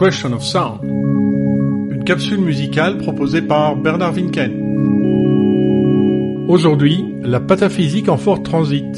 Question of Sound, une capsule musicale proposée par Bernard Winken. Aujourd'hui, la pataphysique en fort transit.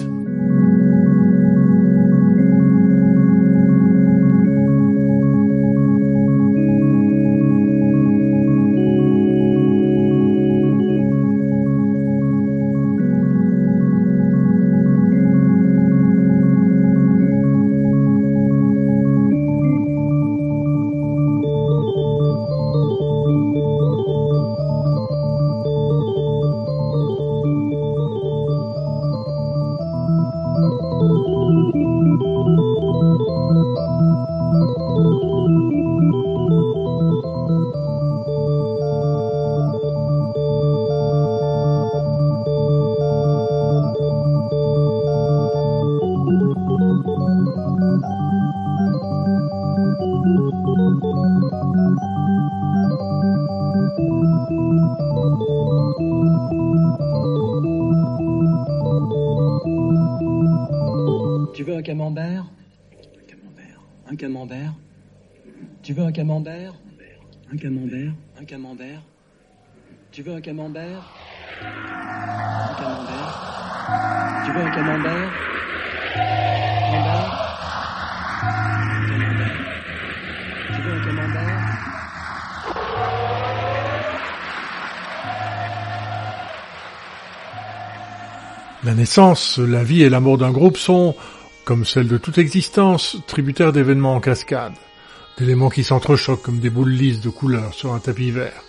Tu veux un camembert? Un camembert? Un camembert. Tu veux un camembert? Un camembert. Tu veux un camembert? Camembert Camembert. Tu veux un camembert. La naissance, la vie et la mort d'un groupe sont, comme celle de toute existence, tributaires d'événements en cascade, d'éléments qui s'entrechoquent comme des boules lisses de couleurs sur un tapis vert,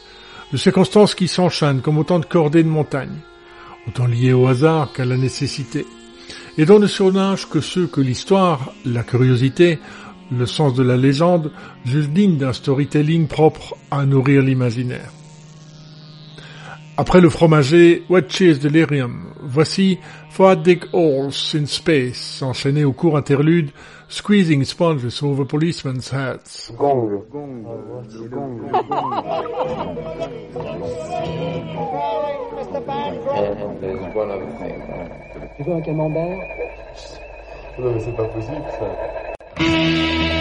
de circonstances qui s'enchaînent comme autant de cordées de montagne, autant liées au hasard qu'à la nécessité, et dont ne surnagent que ceux que l'histoire, la curiosité, le sens de la légende jugent dignes d'un storytelling propre à nourrir l'imaginaire. Après le fromager What Cheers Delirium, voici Four Dig Holes in Space, enchaîné au court interlude Squeezing Sponges Over Policemen's Heads. Gong. And there's one other thing. Tu veux un camembert? Non mais c'est pas possible ça.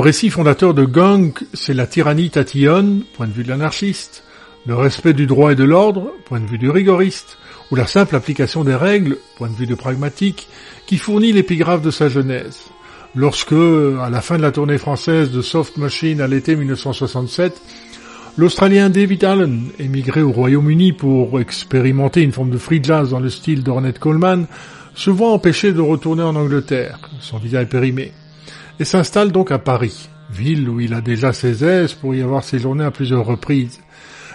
Récit fondateur de Gang, c'est la tyrannie tatillonne, point de vue de l'anarchiste, le respect du droit et de l'ordre, point de vue du rigoriste, ou la simple application des règles, point de vue de pragmatique, qui fournit l'épigraphe de sa genèse. Lorsque, à la fin de la tournée française de Soft Machine à l'été 1967, l'Australien David Allen, émigré au Royaume-Uni pour expérimenter une forme de free jazz dans le style d'Ornette Coleman, se voit empêché de retourner en Angleterre, son visa est périmé, et s'installe donc à Paris, ville où il a déjà ses aises pour y avoir séjourné à plusieurs reprises,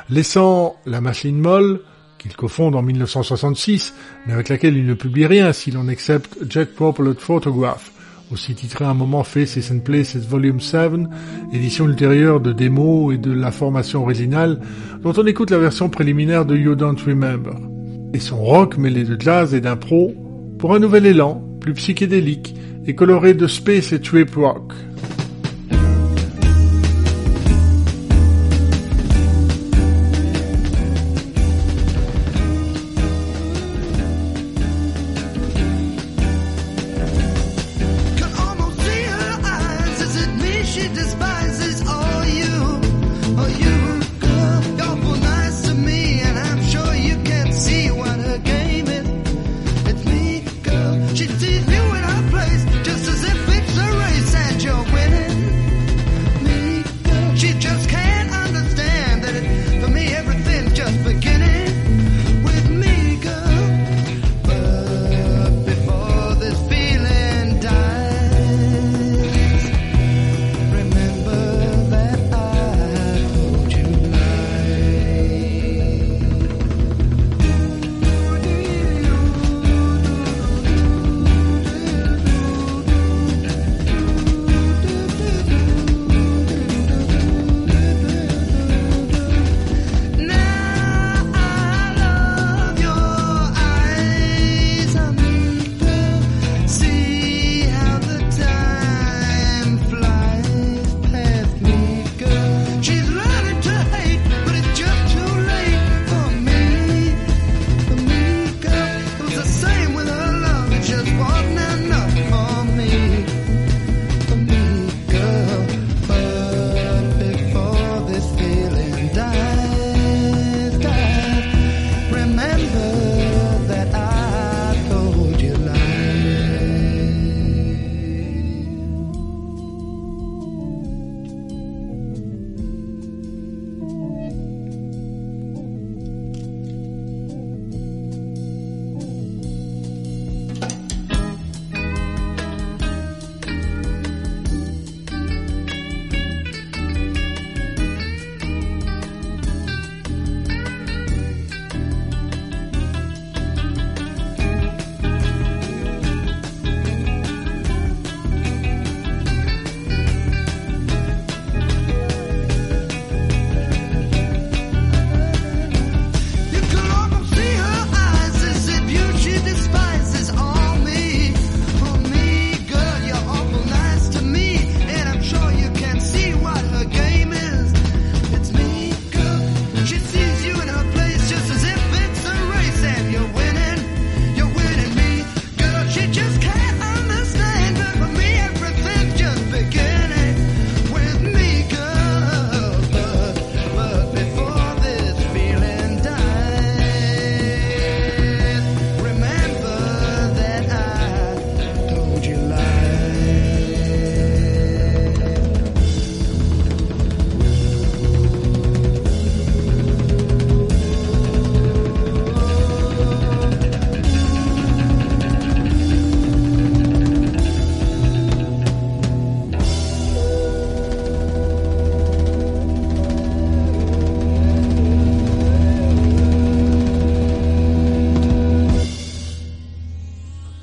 laissant la machine molle, qu'il cofonde en 1966, mais avec laquelle il ne publie rien si l'on accepte Jack Poplar Photograph, aussi titré à un moment Faces and Places Volume 7, édition ultérieure de démos et de la formation originale, dont on écoute la version préliminaire de You Don't Remember. Et son rock mêlé de jazz et d'impro pour un nouvel élan, plus psychédélique et coloré de space et trip rock.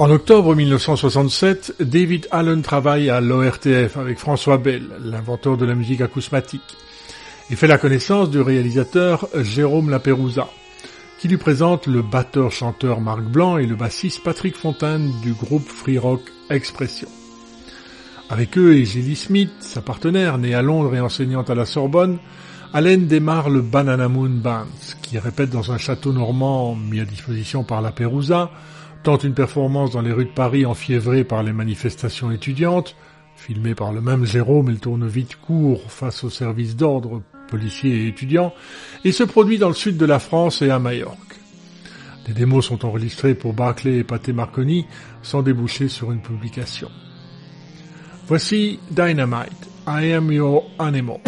En octobre 1967, David Allen travaille à l'ORTF avec François Bell, l'inventeur de la musique acousmatique, et fait la connaissance du réalisateur Jérôme Lapérouza, qui lui présente le batteur-chanteur Marc Blanc et le bassiste Patrick Fontaine du groupe free rock Expression. Avec eux et Gilly Smith, sa partenaire, née à Londres et enseignante à la Sorbonne, Allen démarre le Banana Moon Band, qui répète dans un château normand mis à disposition par la Pérouza, tente une performance dans les rues de Paris enfiévrées par les manifestations étudiantes, filmée par le même Jérôme, elle tourne vite court face aux services d'ordre, policiers et étudiants, et se produit dans le sud de la France et à Majorque. Des démos sont enregistrées pour Barclay et Paté Marconi sans déboucher sur une publication. Voici Dynamite, I Am Your Animal.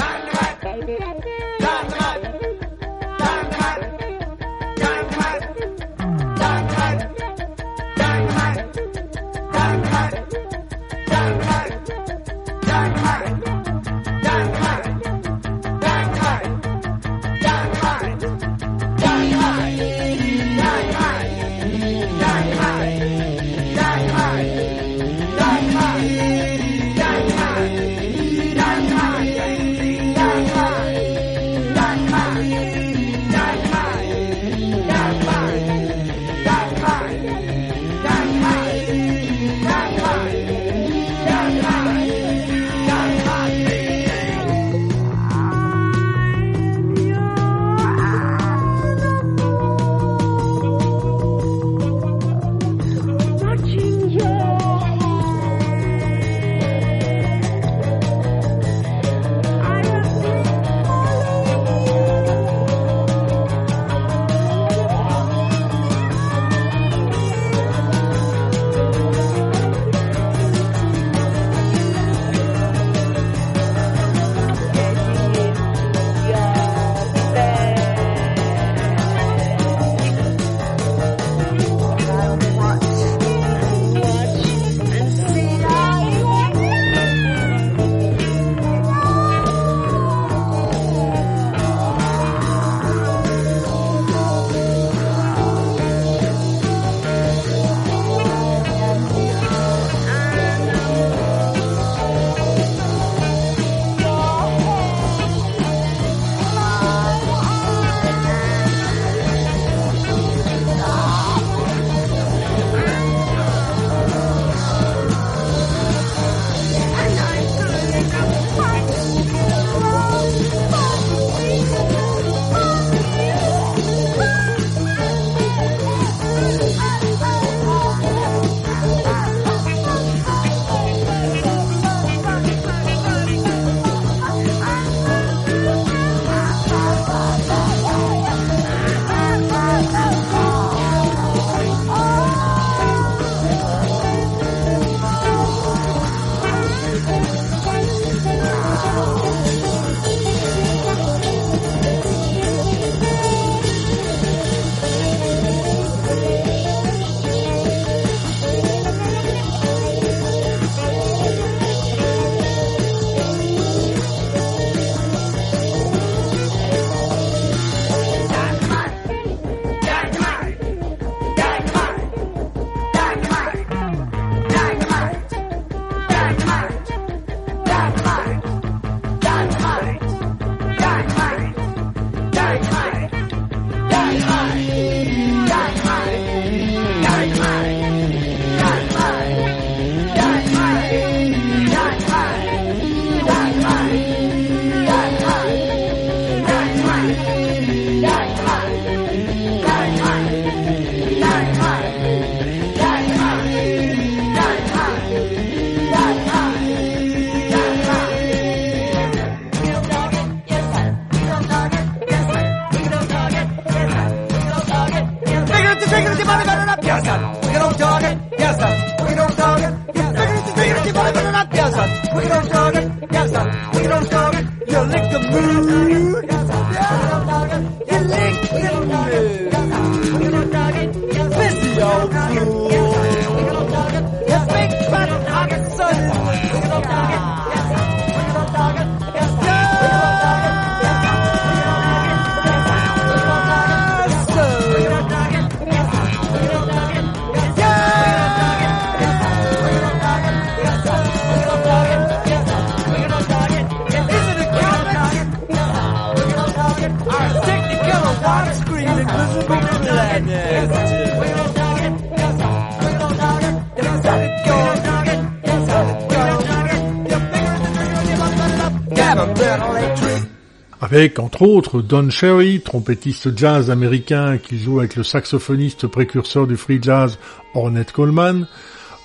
avec entre autres Don Cherry, trompettiste jazz américain qui joue avec le saxophoniste précurseur du free jazz Ornette Coleman,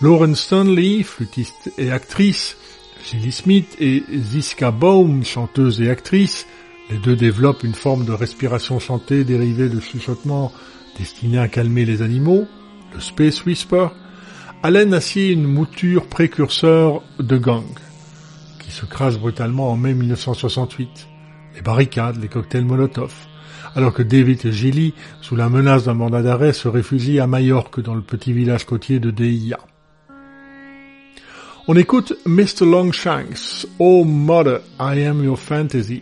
Lauren Stanley, flûtiste et actrice, Gilly Smith et Ziska Baum, chanteuse et actrice. Les deux développent une forme de respiration chantée dérivée de chuchotements destinés à calmer les animaux, le Space Whisper. Allen assied une mouture précurseur de gang, qui se crache brutalement en mai 1968 les barricades, les cocktails Molotov, alors que David et Gilly, sous la menace d'un mandat d'arrêt, se réfugient à Majorque dans le petit village côtier de Deia. On écoute Mr. Longshanks, Oh Mother, I Am Your Fantasy.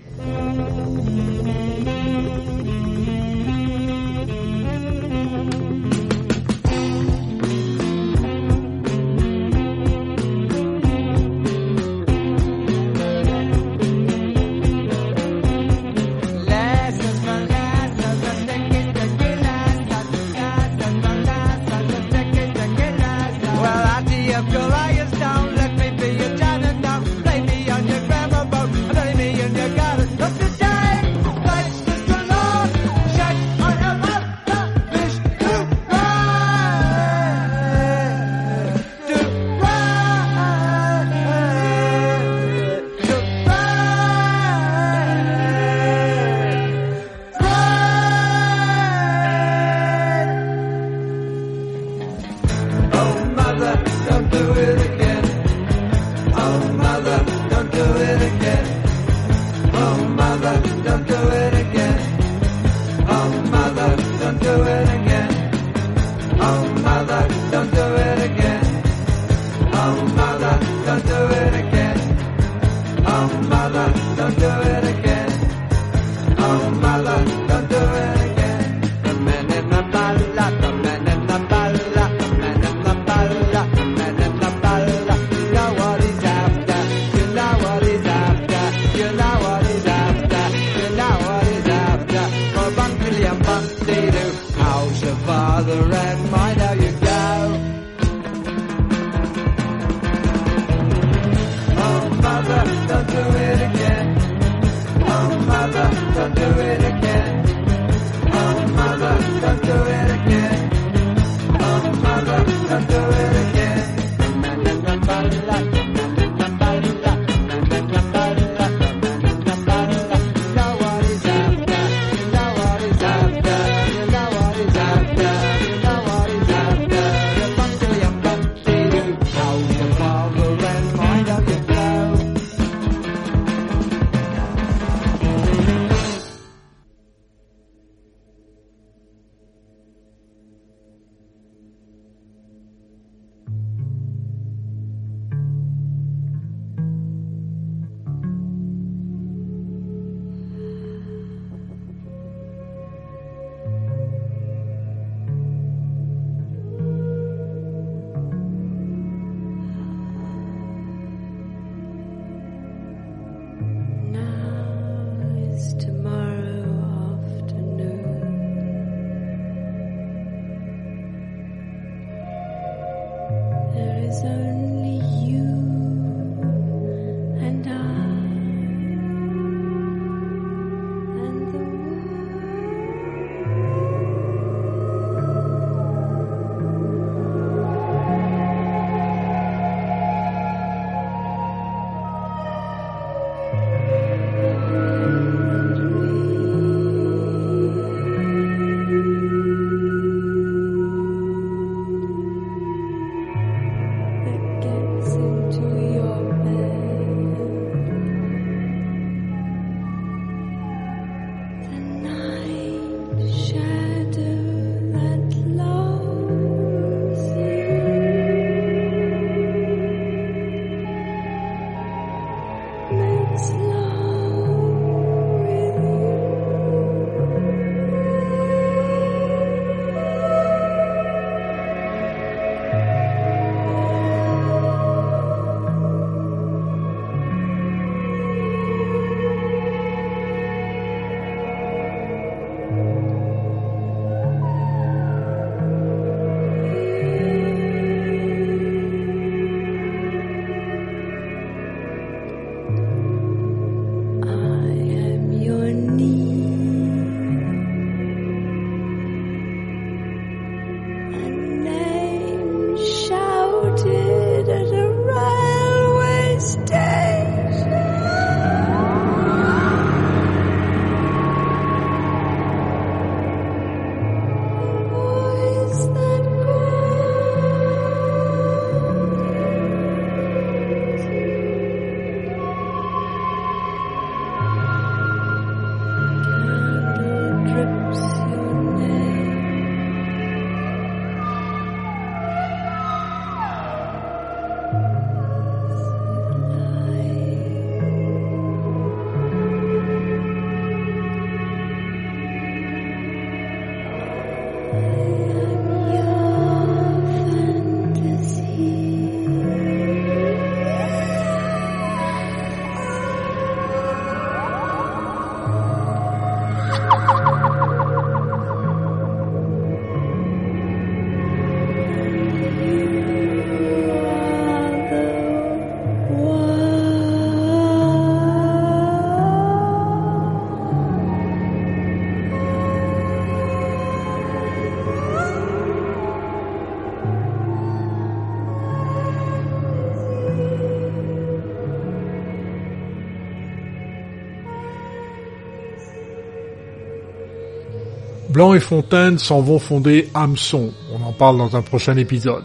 Blanc et Fontaine s'en vont fonder Hameçon, on en parle dans un prochain épisode.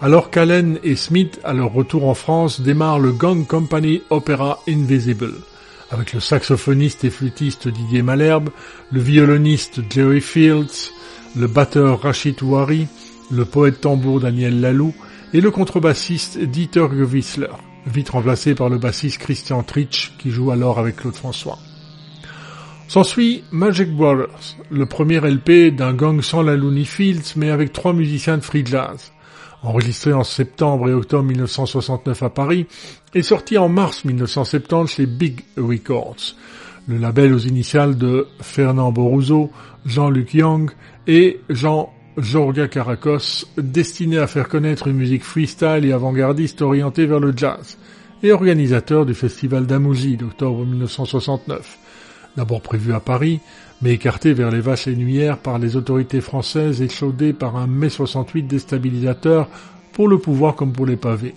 Alors qu'Allen et Smith, à leur retour en France, démarrent le Gang Company Opera Invisible, avec le saxophoniste et flûtiste Didier Malherbe, le violoniste Jerry Fields, le batteur Rachid Ouari, le poète tambour Daniel Lalou et le contrebassiste Dieter Gewissler, vite remplacé par le bassiste Christian Tritsch qui joue alors avec Claude François. S'ensuit Magic Brothers, le premier LP d'un gang sans la Looney Fields mais avec trois musiciens de free jazz. Enregistré en septembre et octobre 1969 à Paris et sorti en mars 1970 chez Big Records, le label aux initiales de Fernand Boruso, Jean-Luc Young et Jean Jorga Caracos, destiné à faire connaître une musique freestyle et avant-gardiste orientée vers le jazz, et organisateur du festival d'Amouzi d'octobre 1969 d'abord prévu à Paris, mais écarté vers les vaches nuières par les autorités françaises et chaudé par un mai 68 déstabilisateur pour le pouvoir comme pour les pavés.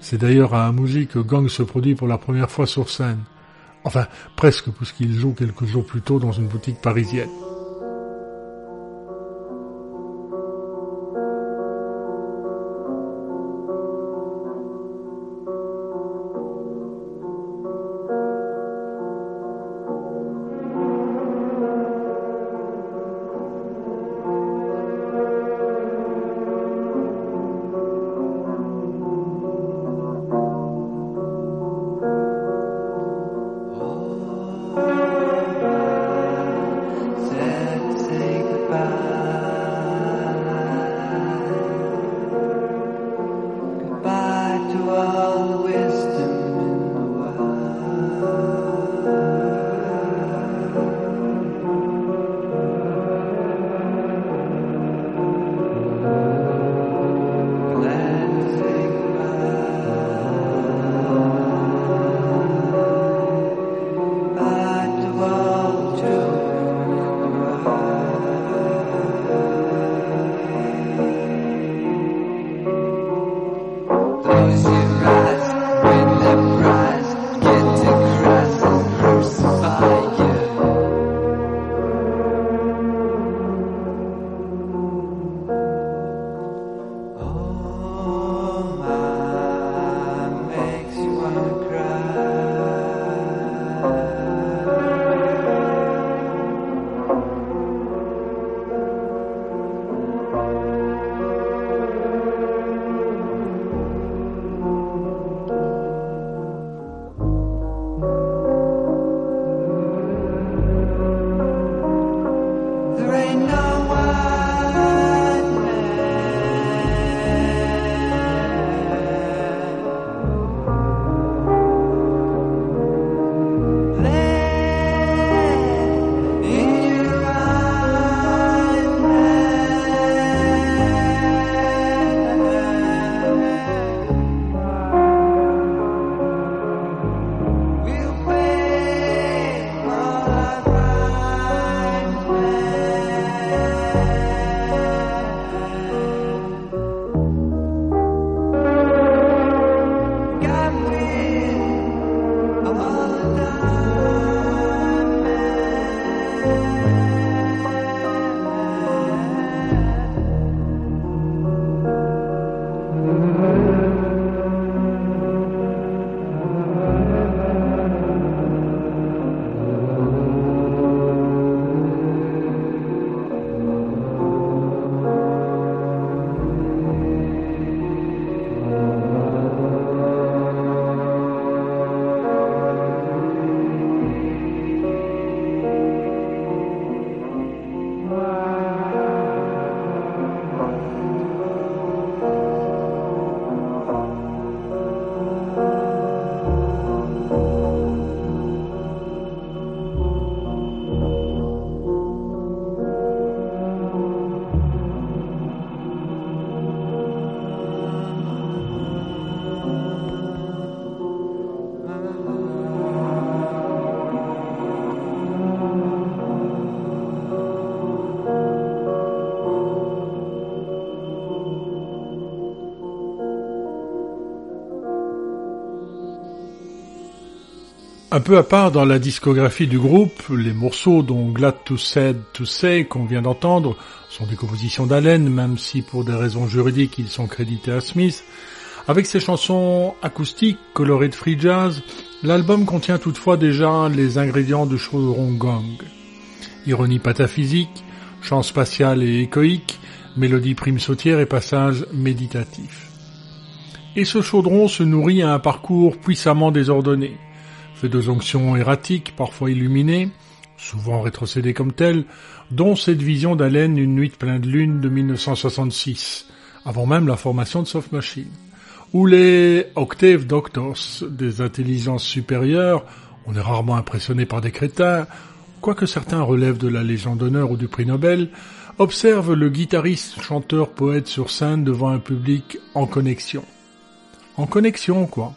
C'est d'ailleurs à Amouzi que Gang se produit pour la première fois sur scène. Enfin, presque, puisqu'il joue quelques jours plus tôt dans une boutique parisienne. Un peu à part dans la discographie du groupe, les morceaux dont Glad to Said to Say qu'on vient d'entendre sont des compositions d'Allen, même si pour des raisons juridiques ils sont crédités à Smith. Avec ses chansons acoustiques colorées de free jazz, l'album contient toutefois déjà les ingrédients chaudron gong. Ironie pataphysique, chant spatial et échoïque, mélodie prime sautière et passage méditatif. Et ce chaudron se nourrit à un parcours puissamment désordonné fait de onctions erratiques, parfois illuminées, souvent rétrocédées comme telles, dont cette vision d'Allen Une nuit pleine de lune de 1966, avant même la formation de Soft Machine, ou les Octave Doctors des intelligences supérieures, on est rarement impressionné par des crétins, quoique certains relèvent de la Légion d'honneur ou du prix Nobel, observent le guitariste, chanteur, poète sur scène devant un public en connexion. En connexion, quoi.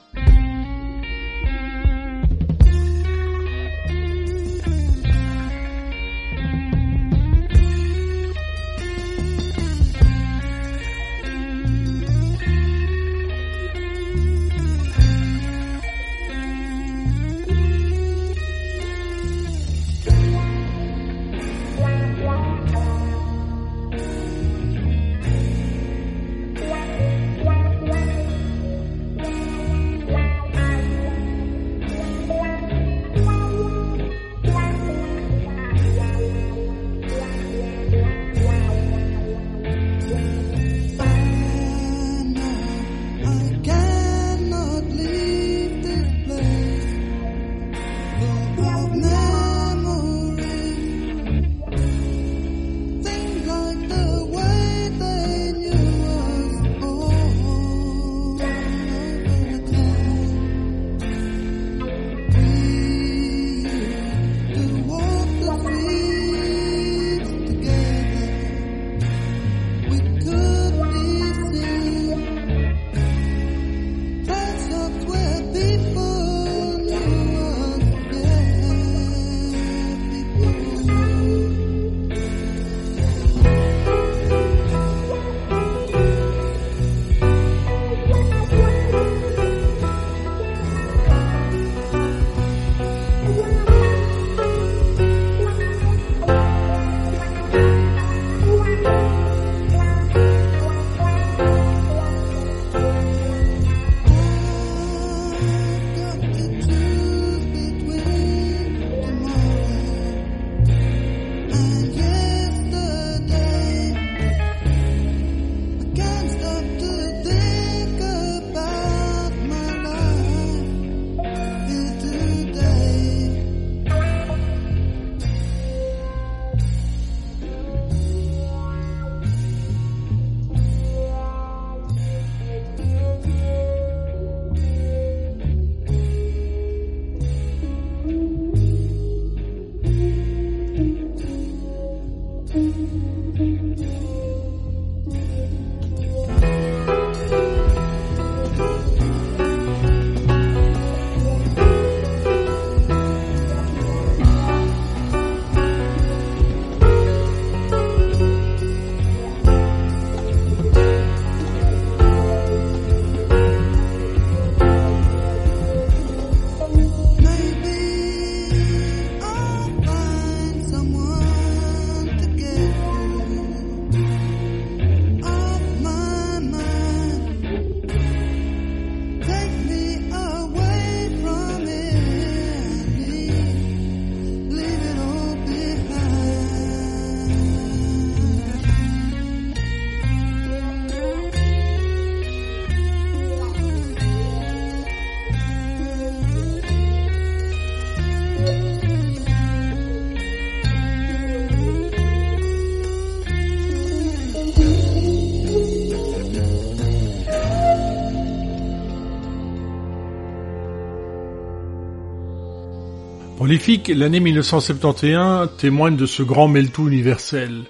L'année 1971 témoigne de ce grand meltou universel,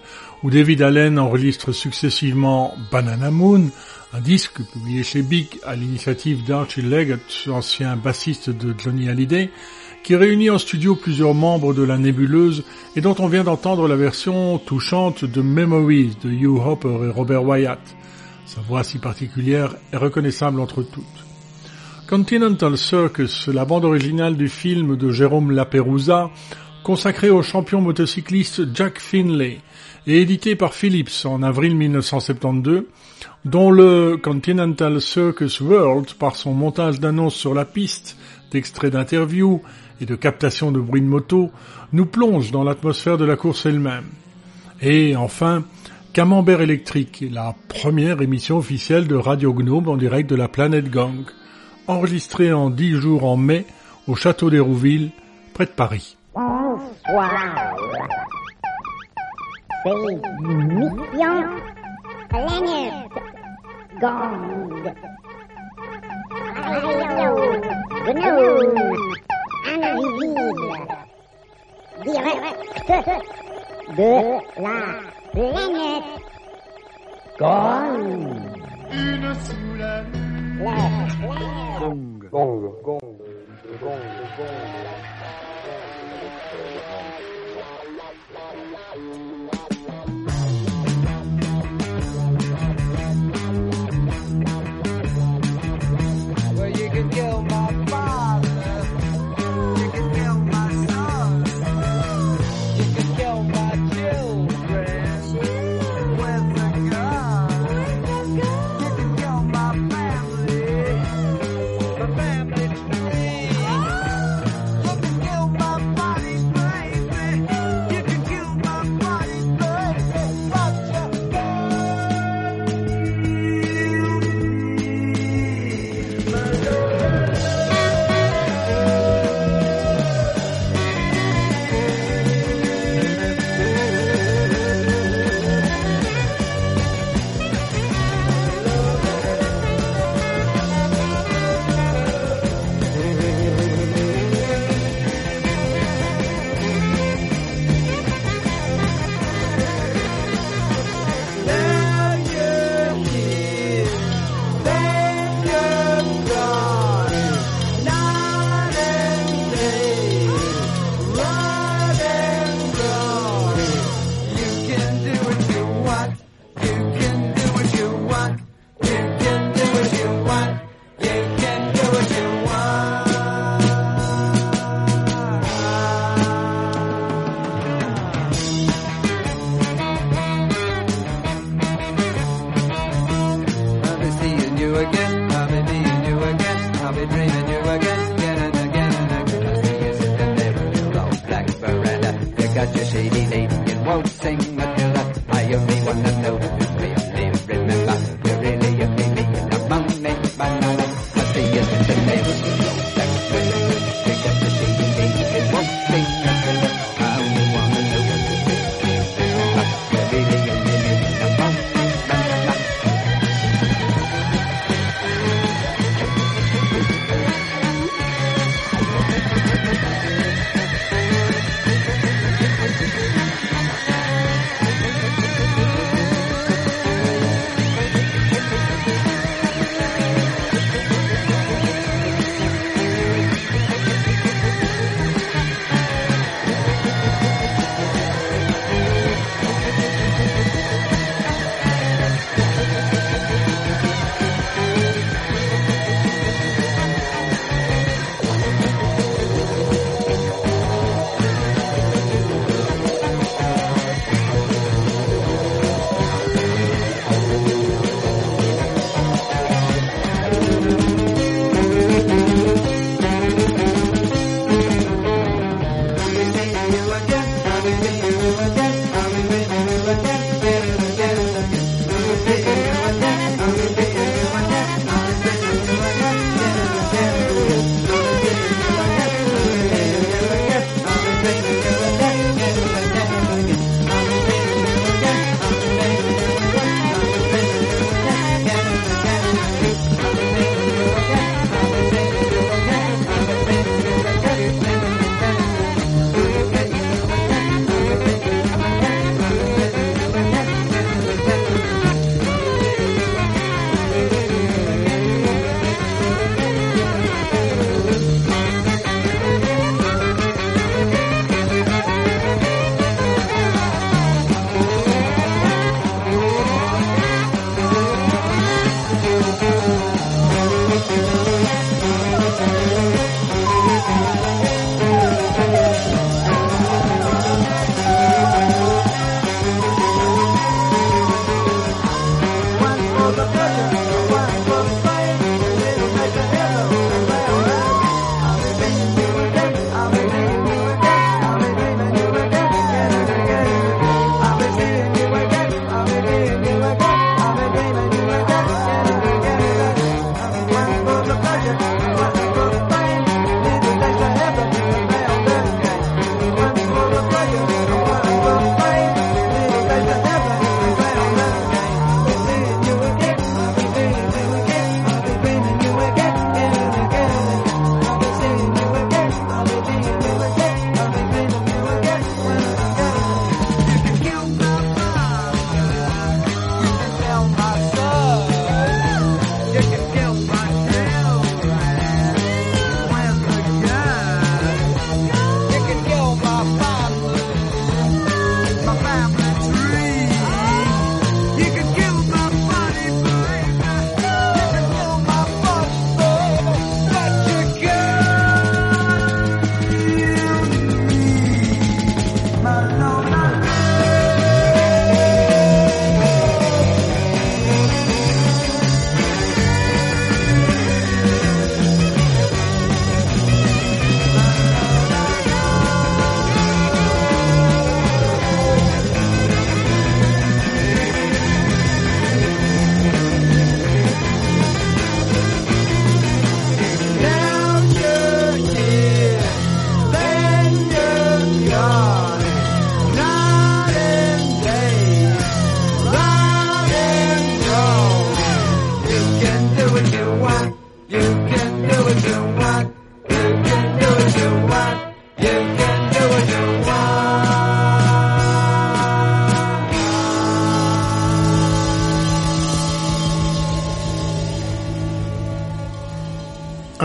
où David Allen enregistre successivement Banana Moon, un disque publié chez Big à l'initiative d'Archie Leggett, ancien bassiste de Johnny Hallyday, qui réunit en studio plusieurs membres de la nébuleuse et dont on vient d'entendre la version touchante de Memories de Hugh Hopper et Robert Wyatt. Sa voix si particulière est reconnaissable entre toutes. Continental Circus, la bande originale du film de Jérôme Laperouza, consacré au champion motocycliste Jack Finlay, et édité par Philips en avril 1972, dont le Continental Circus World, par son montage d'annonces sur la piste, d'extraits d'interviews et de captations de bruit de moto, nous plonge dans l'atmosphère de la course elle-même. Et enfin, Camembert électrique, la première émission officielle de Radio Gnome en direct de la planète Gang, enregistrée en dix jours en mai au château d'Hérouville, près de Paris. Bonsoir. C'est Mission Planète Gang. Radio Gnome Invisible. Direct de la planète Gang. Une sous la La planète Gong, gong, gong, gong, gong. Well,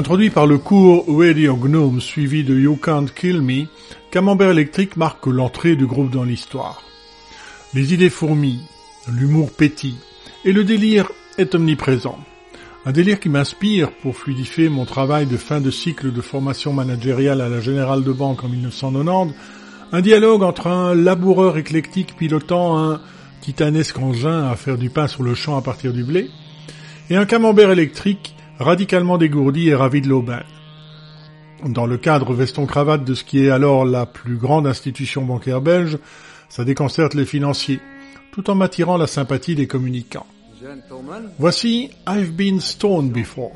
Introduit par le cours Radio Gnome suivi de You Can't Kill Me, Camembert électrique marque l'entrée du groupe dans l'histoire. Les idées fourmillent, l'humour pétille, et le délire est omniprésent. Un délire qui m'inspire pour fluidifier mon travail de fin de cycle de formation managériale à la Générale de Banque en 1990, un dialogue entre un laboureur éclectique pilotant un titanesque engin à faire du pain sur le champ à partir du blé, et un camembert électrique radicalement dégourdi et ravi de l'aubaine. Dans le cadre veston-cravate de ce qui est alors la plus grande institution bancaire belge, ça déconcerte les financiers, tout en m'attirant la sympathie des communicants. Voici I've Been Stoned Before.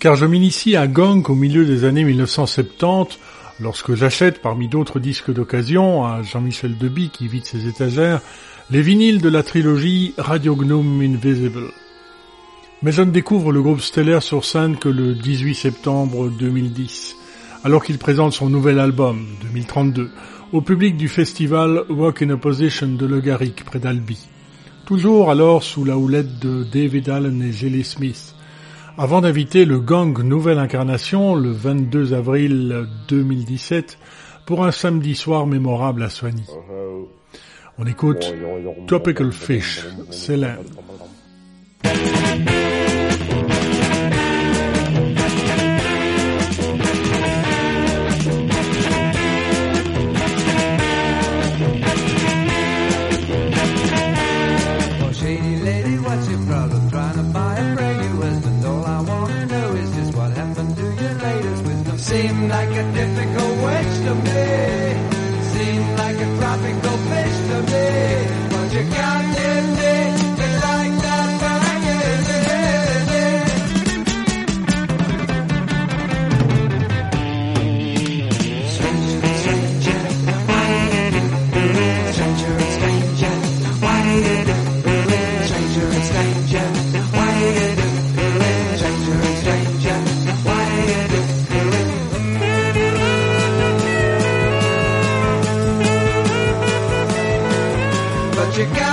Car je m'initie à Gang au milieu des années 1970, lorsque j'achète parmi d'autres disques d'occasion à Jean-Michel Deby qui vide ses étagères, les vinyles de la trilogie Radio Gnome Invisible. Mais je ne découvre le groupe stellaire sur scène que le 18 septembre 2010, alors qu'il présente son nouvel album, 2032, au public du festival Walk in Opposition de Le Garrick, près d'Albi. Toujours alors sous la houlette de David Allen et Jelly Smith, avant d'inviter le gang Nouvelle Incarnation le 22 avril 2017 pour un samedi soir mémorable à Soigny. On écoute Tropical Fish, Céline. Seemed like a tropical fish to me. But you can't give me llegar.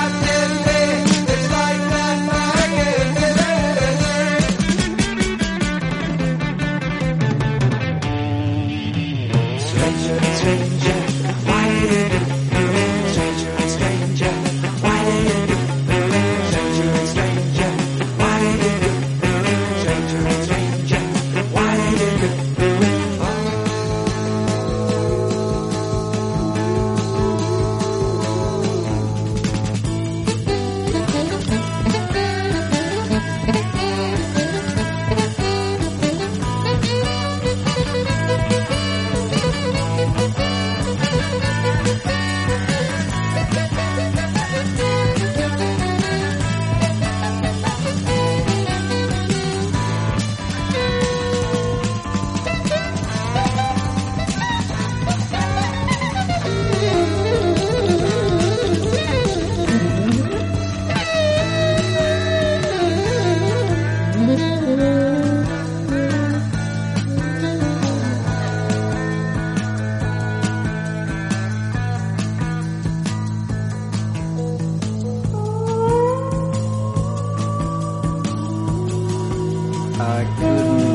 I couldn't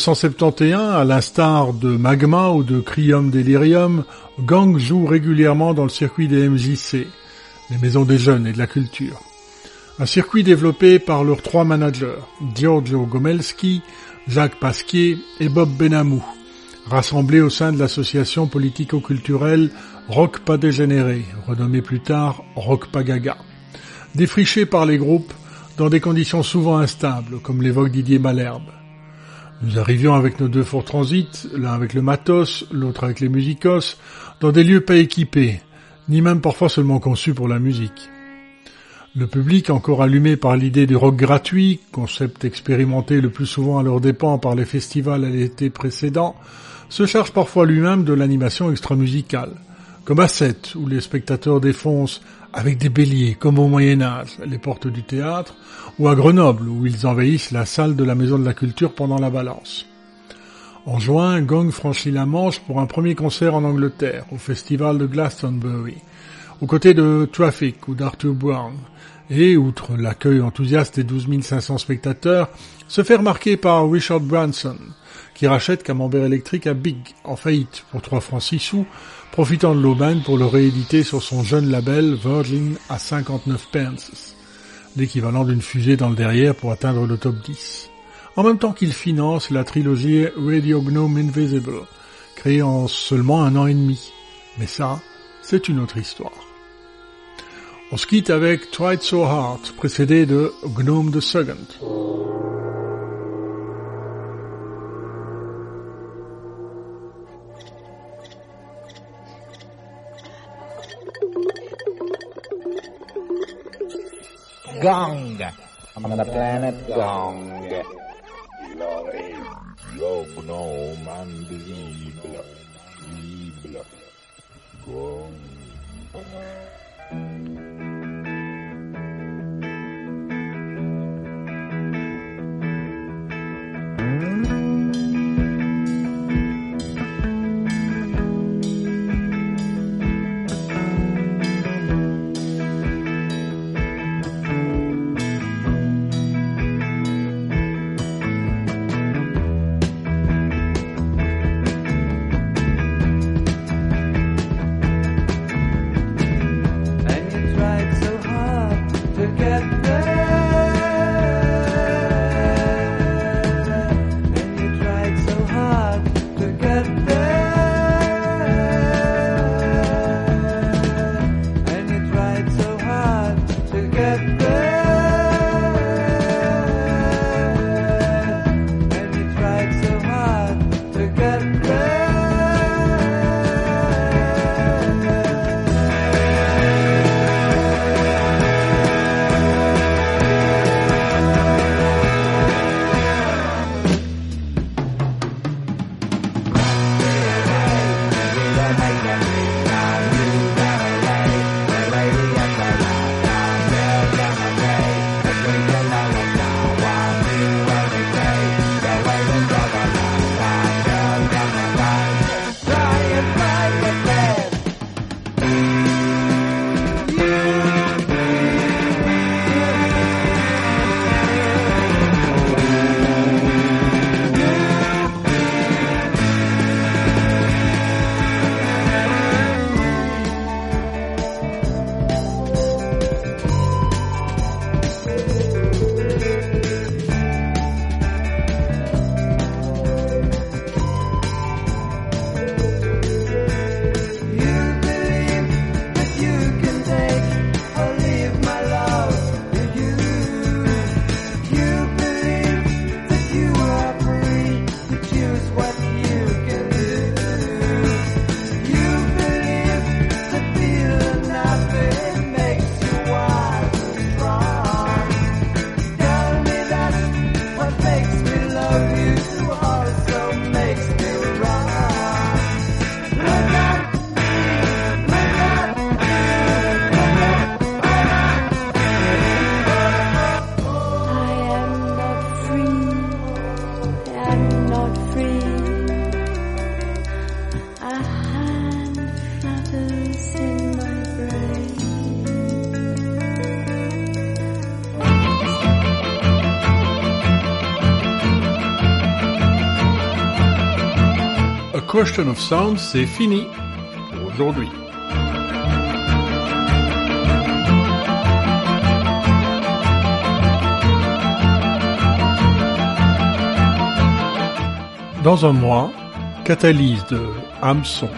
1971, à l'instar de Magma ou de Crium Delirium, Gang joue régulièrement dans le circuit des MJC, les maisons des jeunes et de la culture. Un circuit développé par leurs trois managers, Giorgio Gomelski, Jacques Pasquier et Bob Benamou, rassemblés au sein de l'association politico-culturelle Rock Pas Dégénéré, renommée plus tard Rock Pas Gaga. Défrichés par les groupes dans des conditions souvent instables, comme l'évoque Didier Malherbe. Nous arrivions avec nos deux fours transit, l'un avec le matos, l'autre avec les musicos, dans des lieux pas équipés, ni même parfois seulement conçus pour la musique. Le public, encore allumé par l'idée du rock gratuit, concept expérimenté le plus souvent à leurs dépens par les festivals à l'été précédent, se charge parfois lui-même de l'animation extra-musicale, comme à Sète, où les spectateurs défoncent avec des béliers, comme au Moyen-Âge, les portes du théâtre, ou à Grenoble, où ils envahissent la salle de la Maison de la Culture pendant la balance. En juin, Gong franchit la Manche pour un premier concert en Angleterre, au festival de Glastonbury, aux côtés de Traffic ou d'Arthur Brown, et, outre l'accueil enthousiaste des 12 500 spectateurs, se fait remarquer par Richard Branson, qui rachète Camembert électrique à Big, en faillite, pour 3 francs 6 sous, profitant de l'aubaine pour le rééditer sur son jeune label Virgin à 59 pence, l'équivalent d'une fusée dans le derrière pour atteindre le top 10. En même temps qu'il finance la trilogie Radio Gnome Invisible, créée en seulement un an et demi. Mais ça, c'est une autre histoire. On se quitte avec Tried So Hard, précédé de Gnome the Second. Gong. On the planet Gong. Le gnome invisible. Visible. Gong. Gong, Question of Sound, c'est fini pour aujourd'hui. Dans un mois, Catalyse de Hameçon.